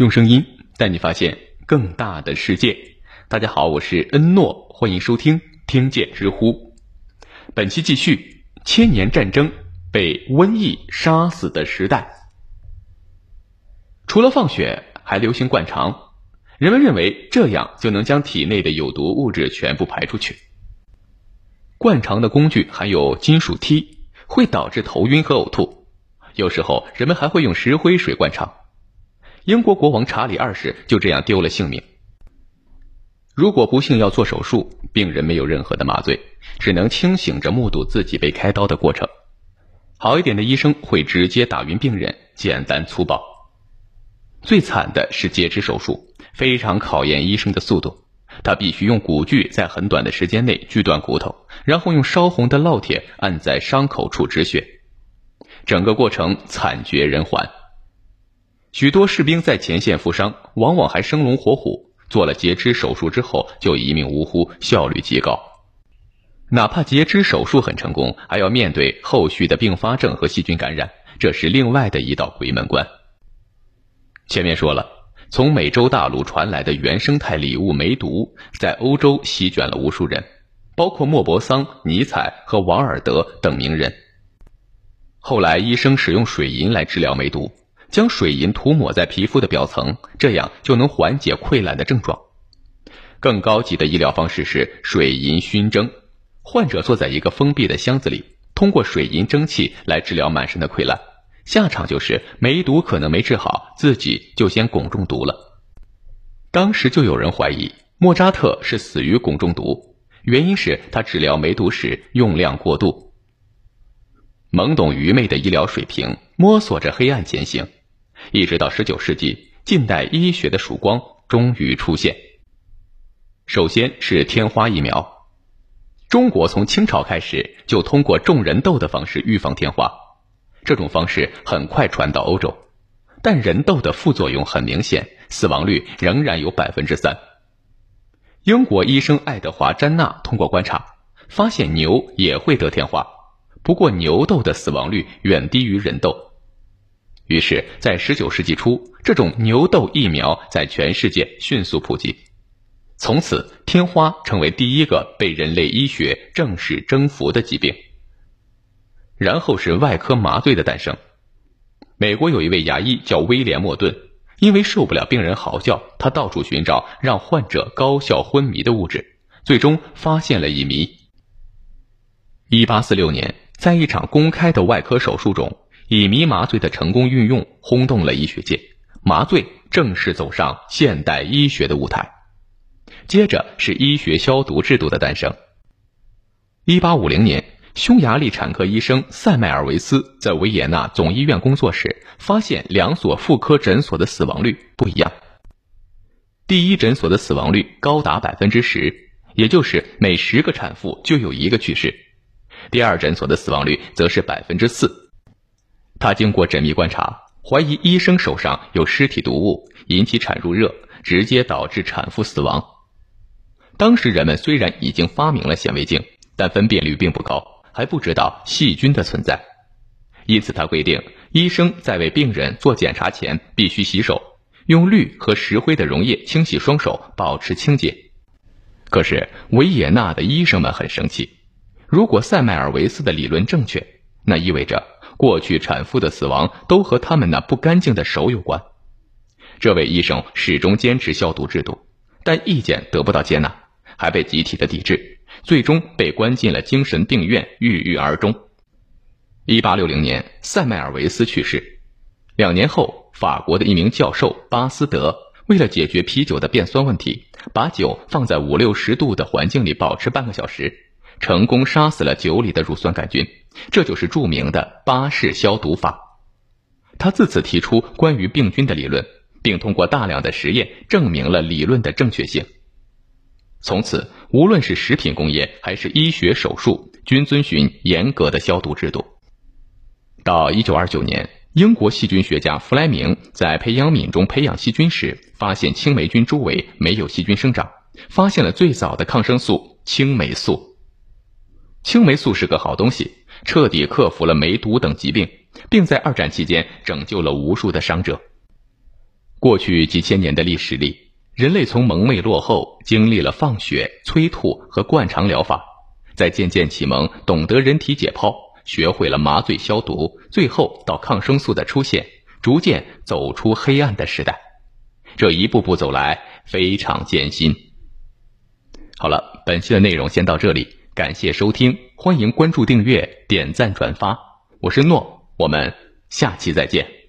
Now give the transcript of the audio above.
用声音带你发现更大的世界。大家好，我是恩诺，欢迎收听听见知乎。本期继续：千年战争被瘟疫杀死的时代。除了放血，还流行灌肠。人们认为这样就能将体内的有毒物质全部排出去。灌肠的工具含有金属梯，会导致头晕和呕吐。有时候人们还会用石灰水灌肠。英国国王查理二世就这样丢了性命。如果不幸要做手术，病人没有任何的麻醉，只能清醒着目睹自己被开刀的过程。好一点的医生会直接打晕病人，简单粗暴。最惨的是截肢手术，非常考验医生的速度。他必须用骨锯在很短的时间内锯断骨头，然后用烧红的烙铁按在伤口处止血，整个过程惨绝人寰。许多士兵在前线负伤，往往还生龙活虎。做了截肢手术之后就一命呜呼，效率极高。哪怕截肢手术很成功，还要面对后续的并发症和细菌感染，这是另外的一道鬼门关。前面说了，从美洲大陆传来的原生态礼物梅毒，在欧洲席卷了无数人，包括莫泊桑、尼采和王尔德等名人。后来，医生使用水银来治疗梅毒。将水银涂抹在皮肤的表层，这样就能缓解溃烂的症状。更高级的医疗方式是水银熏蒸，患者坐在一个封闭的箱子里，通过水银蒸汽来治疗满身的溃烂。下场就是梅毒可能没治好，自己就先汞中毒了。当时就有人怀疑莫扎特是死于汞中毒，原因是他治疗梅毒时用量过度。懵懂愚昧的医疗水平，摸索着黑暗前行。一直到十九世纪，近代医学的曙光终于出现。首先是天花疫苗，中国从清朝开始就通过种人痘的方式预防天花，这种方式很快传到欧洲，但人痘的副作用很明显，死亡率仍然有百分之三。英国医生爱德华·詹纳通过观察，发现牛也会得天花，不过牛痘的死亡率远低于人痘。于是，在十九世纪初，这种牛痘疫苗在全世界迅速普及，从此天花成为第一个被人类医学正式征服的疾病。然后是外科麻醉的诞生。美国有一位牙医叫威廉·莫顿，因为受不了病人嚎叫，他到处寻找让患者高效昏迷的物质，最终发现了乙醚。一八四六年，在一场公开的外科手术中。乙醚麻醉的成功运用轰动了医学界，麻醉正式走上现代医学的舞台。接着是医学消毒制度的诞生。一八五零年，匈牙利产科医生塞麦尔维斯在维也纳总医院工作时，发现两所妇科诊所的死亡率不一样。第一诊所的死亡率高达百分之十，也就是每十个产妇就有一个去世；第二诊所的死亡率则是百分之四。他经过缜密观察，怀疑医生手上有尸体毒物，引起产褥热，直接导致产妇死亡。当时人们虽然已经发明了显微镜，但分辨率并不高，还不知道细菌的存在。因此，他规定医生在为病人做检查前必须洗手，用氯和石灰的溶液清洗双手，保持清洁。可是维也纳的医生们很生气，如果塞麦尔维斯的理论正确，那意味着。过去产妇的死亡都和他们那不干净的手有关。这位医生始终坚持消毒制度，但意见得不到接纳，还被集体的抵制，最终被关进了精神病院，郁郁而终。一八六零年，塞麦尔维斯去世。两年后，法国的一名教授巴斯德为了解决啤酒的变酸问题，把酒放在五六十度的环境里保持半个小时，成功杀死了酒里的乳酸杆菌。这就是著名的巴氏消毒法。他自此提出关于病菌的理论，并通过大量的实验证明了理论的正确性。从此，无论是食品工业还是医学手术，均遵循严格的消毒制度。到一九二九年，英国细菌学家弗莱明在培养皿中培养细菌时，发现青霉菌周围没有细菌生长，发现了最早的抗生素青霉素。青霉素是个好东西。彻底克服了梅毒等疾病，并在二战期间拯救了无数的伤者。过去几千年的历史里，人类从蒙昧落后，经历了放血、催吐和灌肠疗法，再渐渐启蒙，懂得人体解剖，学会了麻醉消毒，最后到抗生素的出现，逐渐走出黑暗的时代。这一步步走来，非常艰辛。好了，本期的内容先到这里，感谢收听，欢迎关注、订阅、点赞、转发。我是诺，我们下期再见。